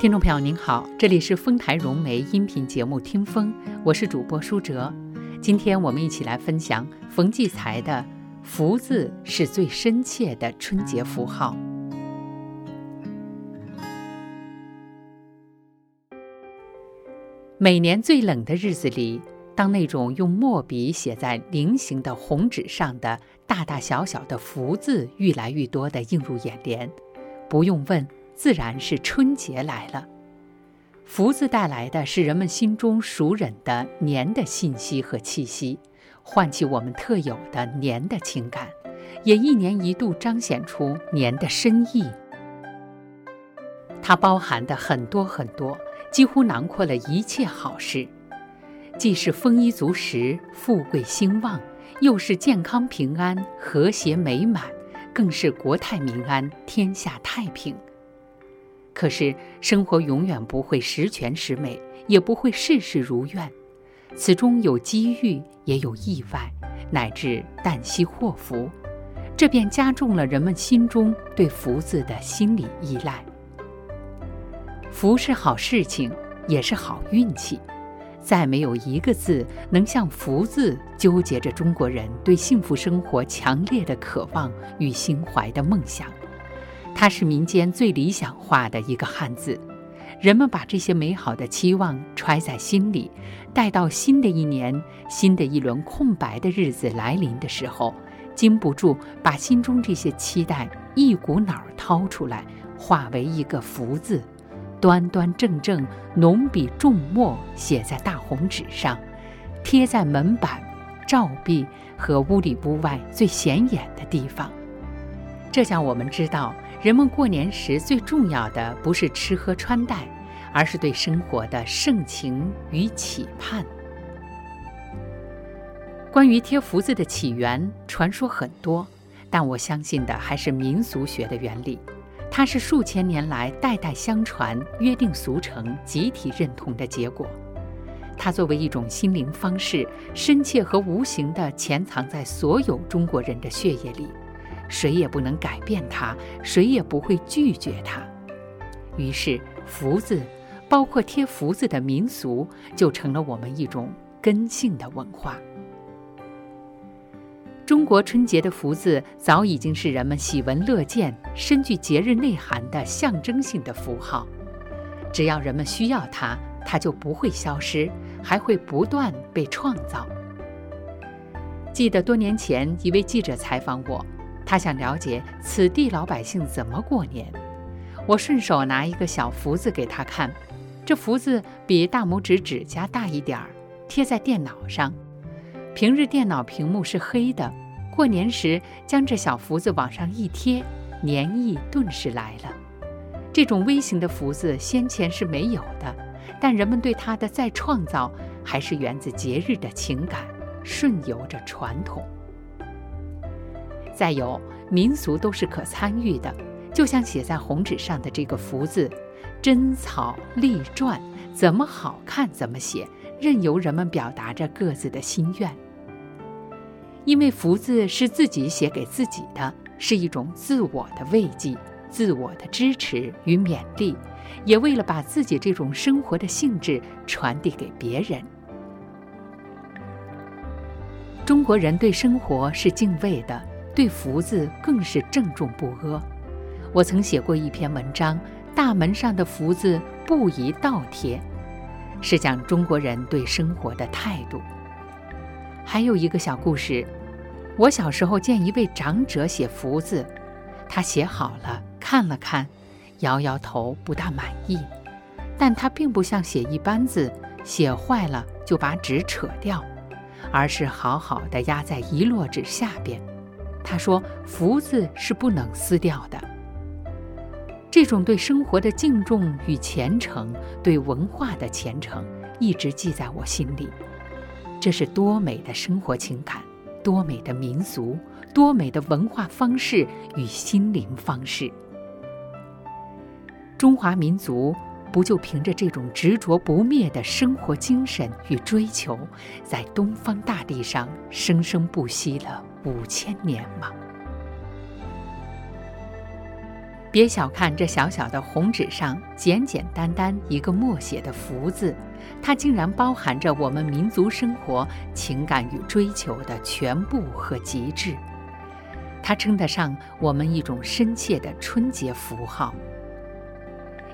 听众朋友您好，这里是丰台融媒音频节目《听风》，我是主播舒哲。今天我们一起来分享冯骥才的“福”字是最深切的春节符号。每年最冷的日子里，当那种用墨笔写在菱形的红纸上的大大小小的“福”字愈来愈多地映入眼帘，不用问。自然是春节来了，福字带来的是人们心中熟稔的年的信息和气息，唤起我们特有的年的情感，也一年一度彰显出年的深意。它包含的很多很多，几乎囊括了一切好事，既是丰衣足食、富贵兴旺，又是健康平安、和谐美满，更是国泰民安、天下太平。可是，生活永远不会十全十美，也不会事事如愿，此中有机遇，也有意外，乃至旦夕祸福，这便加重了人们心中对“福”字的心理依赖。福是好事情，也是好运气，再没有一个字能像“福”字纠结着中国人对幸福生活强烈的渴望与心怀的梦想。它是民间最理想化的一个汉字，人们把这些美好的期望揣在心里，待到新的一年、新的一轮空白的日子来临的时候，禁不住把心中这些期待一股脑儿掏出来，化为一个“福”字，端端正正、浓笔重墨写在大红纸上，贴在门板、照壁和屋里屋外最显眼的地方。这叫我们知道。人们过年时最重要的不是吃喝穿戴，而是对生活的盛情与期盼。关于贴福字的起源，传说很多，但我相信的还是民俗学的原理。它是数千年来代代相传、约定俗成、集体认同的结果。它作为一种心灵方式，深切和无形地潜藏在所有中国人的血液里。谁也不能改变它，谁也不会拒绝它。于是，福字，包括贴福字的民俗，就成了我们一种根性的文化。中国春节的福字早已经是人们喜闻乐见、深具节日内涵的象征性的符号。只要人们需要它，它就不会消失，还会不断被创造。记得多年前，一位记者采访我。他想了解此地老百姓怎么过年，我顺手拿一个小福字给他看，这福字比大拇指指甲大一点儿，贴在电脑上。平日电脑屏幕是黑的，过年时将这小福字往上一贴，年意顿时来了。这种微型的福字先前是没有的，但人们对它的再创造，还是源自节日的情感，顺由着传统。再有，民俗都是可参与的，就像写在红纸上的这个“福”字，真草隶篆，怎么好看怎么写，任由人们表达着各自的心愿。因为“福”字是自己写给自己的，是一种自我的慰藉、自我的支持与勉励，也为了把自己这种生活的性质传递给别人。中国人对生活是敬畏的。对福字更是郑重不阿。我曾写过一篇文章，大门上的福字不宜倒贴，是讲中国人对生活的态度。还有一个小故事，我小时候见一位长者写福字，他写好了看了看，摇摇头，不大满意。但他并不像写一般字，写坏了就把纸扯掉，而是好好的压在一摞纸下边。他说：“福字是不能撕掉的。”这种对生活的敬重与虔诚，对文化的虔诚，一直记在我心里。这是多美的生活情感，多美的民俗，多美的文化方式与心灵方式。中华民族不就凭着这种执着不灭的生活精神与追求，在东方大地上生生不息了？五千年吗？别小看这小小的红纸上简简单单一个默写的“福”字，它竟然包含着我们民族生活情感与追求的全部和极致。它称得上我们一种深切的春节符号。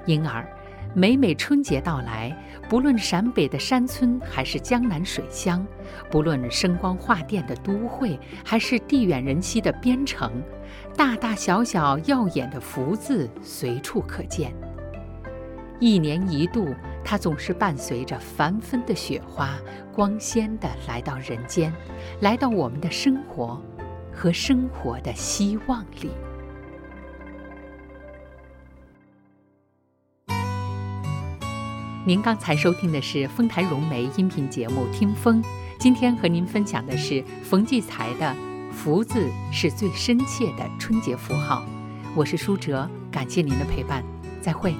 因而，每每春节到来，不论陕北的山村还是江南水乡，不论声光画电的都会还是地远人稀的边城，大大小小耀眼的福字随处可见。一年一度，它总是伴随着繁纷的雪花，光鲜地来到人间，来到我们的生活和生活的希望里。您刚才收听的是丰台融媒音频节目《听风》，今天和您分享的是冯骥才的“福”字是最深切的春节符号。我是舒哲，感谢您的陪伴，再会。